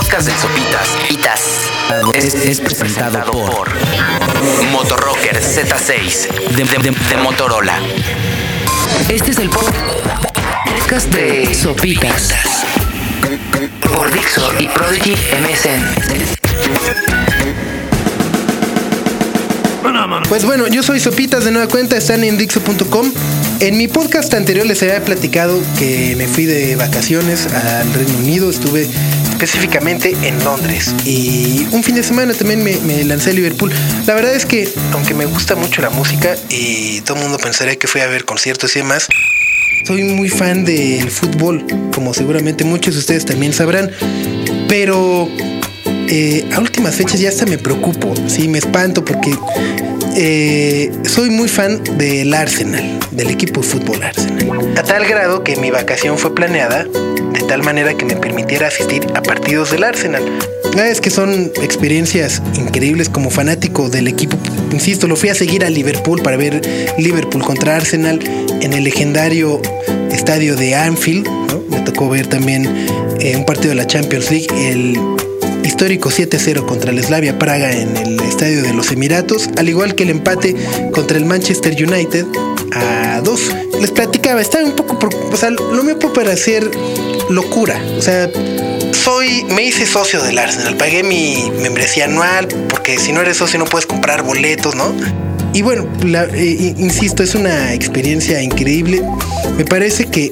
podcast de Sopitas Pitas es, es presentado por Motorrocker Z6 de, de- de Motorola. Este es el podcast de Sopitas por Dixo y Prodigy MSN. Pues bueno, yo soy Sopitas de nueva cuenta, están en Dixo.com. En mi podcast anterior les había platicado que me fui de vacaciones al Reino Unido, estuve específicamente en Londres y un fin de semana también me, me lancé a Liverpool. La verdad es que, aunque me gusta mucho la música y todo el mundo pensaría que fui a ver conciertos y demás, soy muy fan del fútbol, como seguramente muchos de ustedes también sabrán, pero eh, a últimas fechas ya hasta me preocupo, sí, me espanto porque eh, soy muy fan del Arsenal, del equipo de fútbol Arsenal. A tal grado que mi vacación fue planeada de tal manera que me permitiera asistir a partidos del Arsenal. Es que son experiencias increíbles como fanático del equipo. Insisto, lo fui a seguir a Liverpool para ver Liverpool contra Arsenal en el legendario estadio de Anfield. Me tocó ver también eh, un partido de la Champions League, el histórico 7-0 contra el Slavia Praga en el Estadio de los Emiratos, al igual que el empate contra el Manchester United a 2. Les platicaba, estaba un poco, o sea, lo mío puede parecer locura, o sea, soy, me hice socio del Arsenal, pagué mi membresía anual, porque si no eres socio no puedes comprar boletos, ¿no? Y bueno, eh, insisto, es una experiencia increíble. Me parece que-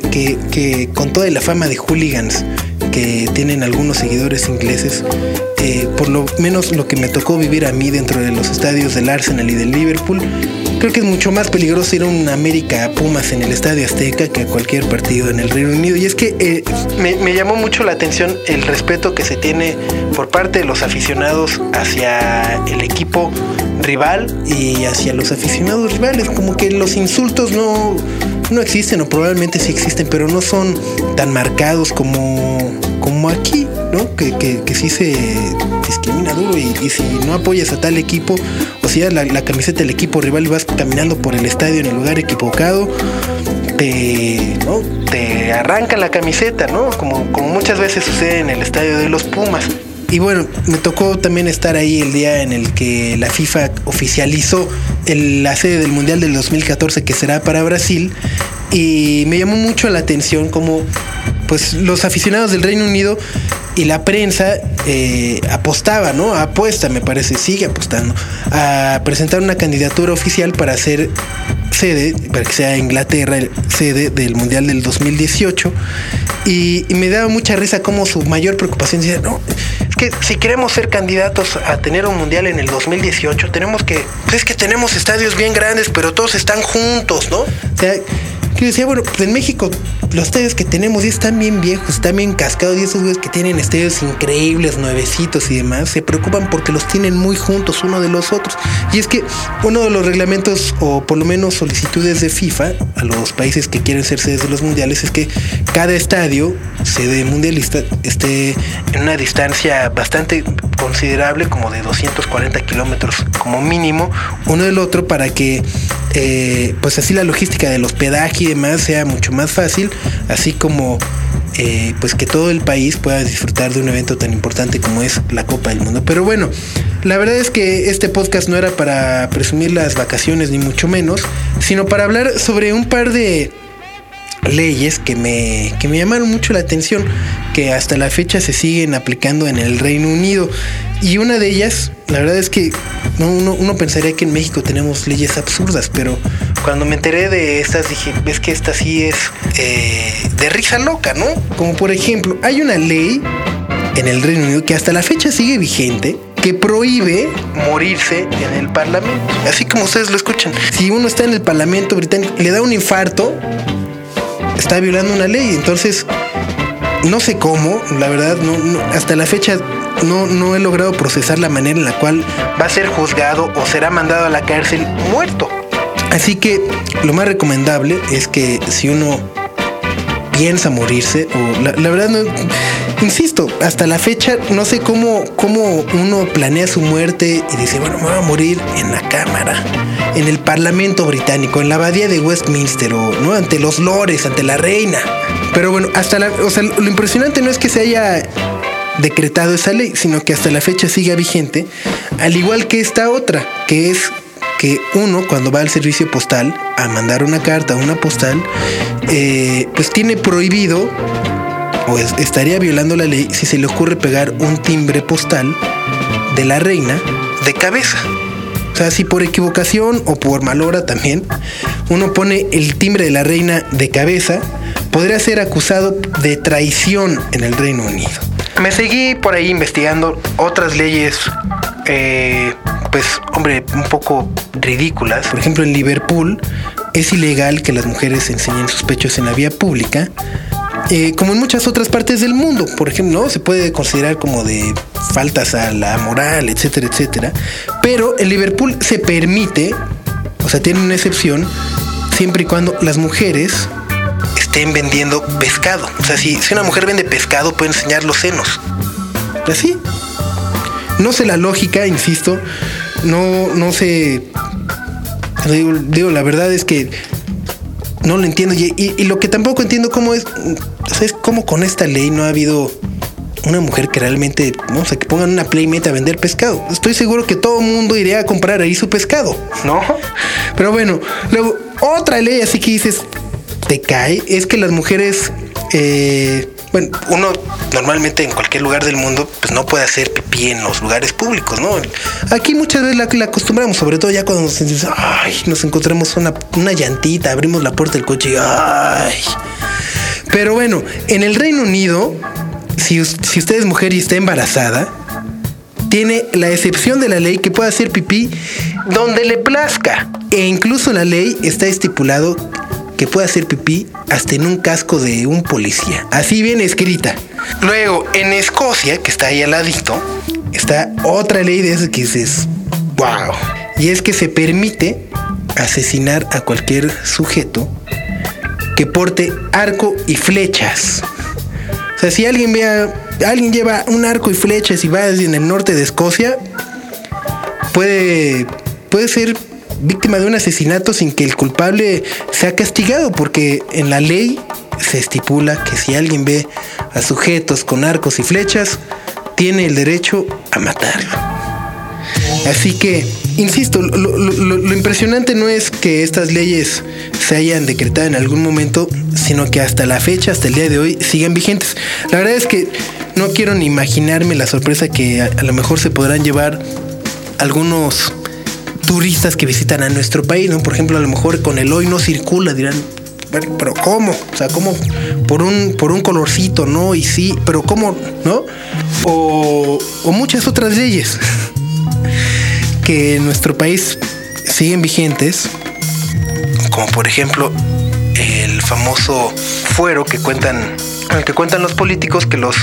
que con toda la fama de hooligans que tienen algunos seguidores ingleses, eh, por lo menos lo que me tocó vivir a mí dentro de los estadios del Arsenal y del Liverpool, creo que es mucho más peligroso ir a un América Pumas en el Estadio Azteca que a cualquier partido en el Reino Unido. Y es que eh, me, me llamó mucho la atención el respeto que se tiene por parte de los aficionados hacia el equipo rival y hacia los aficionados rivales. Como que los insultos no, no existen o probablemente sí existen, pero no son tan marcados como, como aquí, ¿no? Que, que, que se discrimina duro y, si no apoyas a tal equipo o das la, la camiseta del equipo rival y vas caminando por el estadio en el lugar equivocado, te, ¿no? te arrancan la camiseta, ¿no? Como, como muchas veces sucede en el estadio de los Pumas. Y bueno, me tocó también estar ahí el día en el que la FIFA oficializó la sede del Mundial del 2014 que será para Brasil. Y me llamó mucho la atención como pues los aficionados del Reino Unido y la prensa eh, apostaba, ¿no? Apuesta, me parece, sigue apostando a presentar una candidatura oficial para ser sede, para que sea Inglaterra el sede del Mundial del 2018. Y, me daba mucha risa como su mayor preocupación decía, no, es que si queremos ser candidatos a tener un Mundial en el 2018, tenemos que, pues es que tenemos estadios bien grandes, pero todos están juntos, ¿no? O sea, que decía, bueno, pues en México los estadios que tenemos están bien viejos, están bien cascados y esos güeyes que tienen estadios increíbles, nuevecitos y demás, se preocupan porque los tienen muy juntos uno de los otros. Y es que uno de los reglamentos o por lo menos solicitudes de FIFA a los países que quieren ser sedes de los mundiales es que cada estadio, sede mundialista, esté en una distancia bastante considerable, como de 240 kilómetros como mínimo, uno del otro para que eh, pues así la logística del hospedaje y demás sea mucho más fácil, así como eh, pues que todo el país pueda disfrutar de un evento tan importante como es la Copa del Mundo. Pero bueno, la verdad es que este podcast no era para presumir las vacaciones ni mucho menos, sino para hablar sobre un par de leyes que me, que me llamaron mucho la atención, que hasta la fecha se siguen aplicando en el Reino Unido. Y una de ellas, la verdad es que no, uno, uno pensaría que en México tenemos leyes absurdas, pero cuando me enteré de estas dije, ves que esta sí es eh, de risa loca, ¿no? Como por ejemplo, hay una ley en el Reino Unido que hasta la fecha sigue vigente que prohíbe morirse en el Parlamento. Así como ustedes lo escuchan. Si uno está en el Parlamento británico, le da un infarto, está violando una ley. Entonces, no sé cómo, la verdad, no, hasta la fecha no, no he logrado procesar la manera en la cual va a ser juzgado o será mandado a la cárcel muerto. Así que lo más recomendable es que si uno piensa morirse, o la, la verdad no, insisto, hasta la fecha no sé cómo, cómo uno planea su muerte y dice, bueno, me voy a morir en la cámara, en el Parlamento británico, en la abadía de Westminster, o no, ante los lores, ante la reina. Pero bueno, hasta la, o sea, lo impresionante no es que se haya decretado esa ley, sino que hasta la fecha sigue vigente, al igual que esta otra, que es que uno cuando va al servicio postal a mandar una carta, una postal, eh, pues tiene prohibido o estaría violando la ley si se le ocurre pegar un timbre postal de la reina de cabeza. O sea, si por equivocación o por mal hora también uno pone el timbre de la reina de cabeza, podría ser acusado de traición en el Reino Unido. Me seguí por ahí investigando otras leyes, eh, pues, hombre, un poco ridículas. Por ejemplo, en Liverpool es ilegal que las mujeres enseñen sus pechos en la vía pública eh, como en muchas otras partes del mundo, por ejemplo, se puede considerar como de faltas a la moral, etcétera, etcétera. Pero en Liverpool se permite, o sea, tiene una excepción, siempre y cuando las mujeres estén vendiendo pescado. O sea, si una mujer vende pescado, puede enseñar los senos. Así. No sé la lógica, insisto. No, no sé. digo, la verdad es que no lo entiendo. Y, lo que tampoco entiendo cómo es, es cómo con esta ley no ha habido una mujer que realmente, no sé, que pongan una playmate a vender pescado. Estoy seguro que todo el mundo iría a comprar ahí su pescado, ¿no? Pero bueno, luego, otra ley así que dices, te cae, es que las mujeres eh, bueno, uno normalmente en cualquier lugar del mundo pues no puede hacer pipí en los lugares públicos, ¿no? Aquí muchas veces la, acostumbramos, sobre todo ya cuando nos, ay, nos encontramos una, una llantita, abrimos la puerta del coche y ay. Pero bueno, en el Reino Unido, si, si usted es mujer y está embarazada, tiene la excepción de la ley que puede hacer pipí donde le plazca. E incluso la ley está estipulado que puede hacer pipí hasta en un casco de un policía. Así bien escrita. Luego, en Escocia, que está ahí al ladito, está otra ley de esas que dices, wow. Y es que se permite asesinar a cualquier sujeto que porte arco y flechas. O sea, si alguien vea, alguien lleva un arco y flechas y va en el norte de Escocia, puede, puede ser víctima de un asesinato sin que el culpable sea castigado, porque en la ley se estipula que si alguien ve a sujetos con arcos y flechas, tiene el derecho a matarlo. Así que, insisto, lo, impresionante no es que estas leyes se hayan decretado en algún momento, sino que hasta la fecha, hasta el día de hoy, siguen vigentes. La verdad es que no quiero ni imaginarme la sorpresa que a lo mejor se podrán llevar algunos turistas que visitan a nuestro país, ¿no? Por ejemplo, a lo mejor con el hoy no circula, dirán, pero ¿cómo? O sea, ¿cómo? Por un, por un colorcito, ¿no? Y sí, pero ¿cómo? ¿No? O, o muchas otras leyes que en nuestro país siguen vigentes, como por ejemplo el famoso fuero que cuentan, que cuentan los políticos que los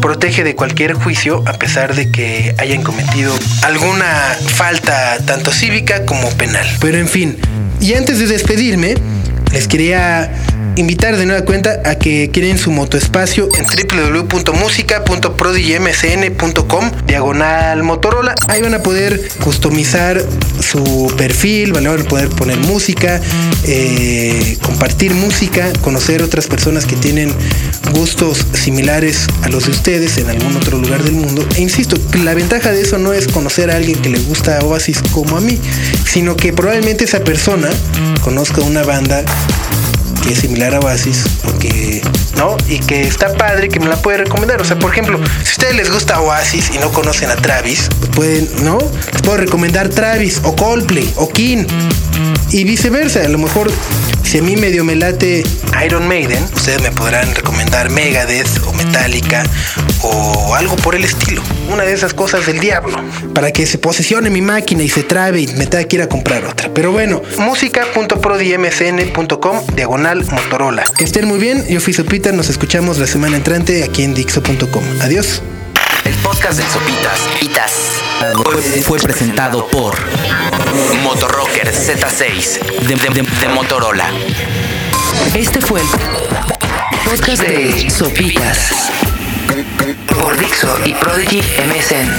protege de cualquier juicio a pesar de que hayan cometido alguna falta tanto cívica como penal. Pero en fin, y antes de despedirme, les quería invitar de nueva cuenta a que quieren su motoespacio en www.musica.prodigmcn.com diagonal Motorola. Ahí van a poder customizar su perfil, van a poder poner música, eh, compartir música, conocer otras personas que tienen gustos similares a los de ustedes en algún otro lugar del mundo. E insisto, la ventaja de eso no es conocer a alguien que le gusta Oasis como a mí, sino que probablemente esa persona conozca una banda que es similar a Oasis, porque, ¿no? Y que está padre, que me la puede recomendar. O sea, por ejemplo, si a ustedes les gusta Oasis y no conocen a Travis, pueden, ¿no? Les puedo recomendar Travis o Coldplay o King y viceversa. A lo mejor si a mí medio me late Iron Maiden, ustedes me podrán recomendar Megadeth o Metallica o algo por el estilo. Una de esas cosas del diablo. Para que se posesione mi máquina y se trabe y me tenga que ir a comprar otra. Pero bueno, música.prodimcn.com diagonal Motorola. Estén muy bien. Yo fui Sopita. Nos escuchamos la semana entrante aquí en Dixo.com. Adiós. El podcast de Sopitas Pitas fue, presentado por Motorrocker Z6 de, Motorola. Este fue el podcast de Sopitas por Dixo y Prodigy MSN.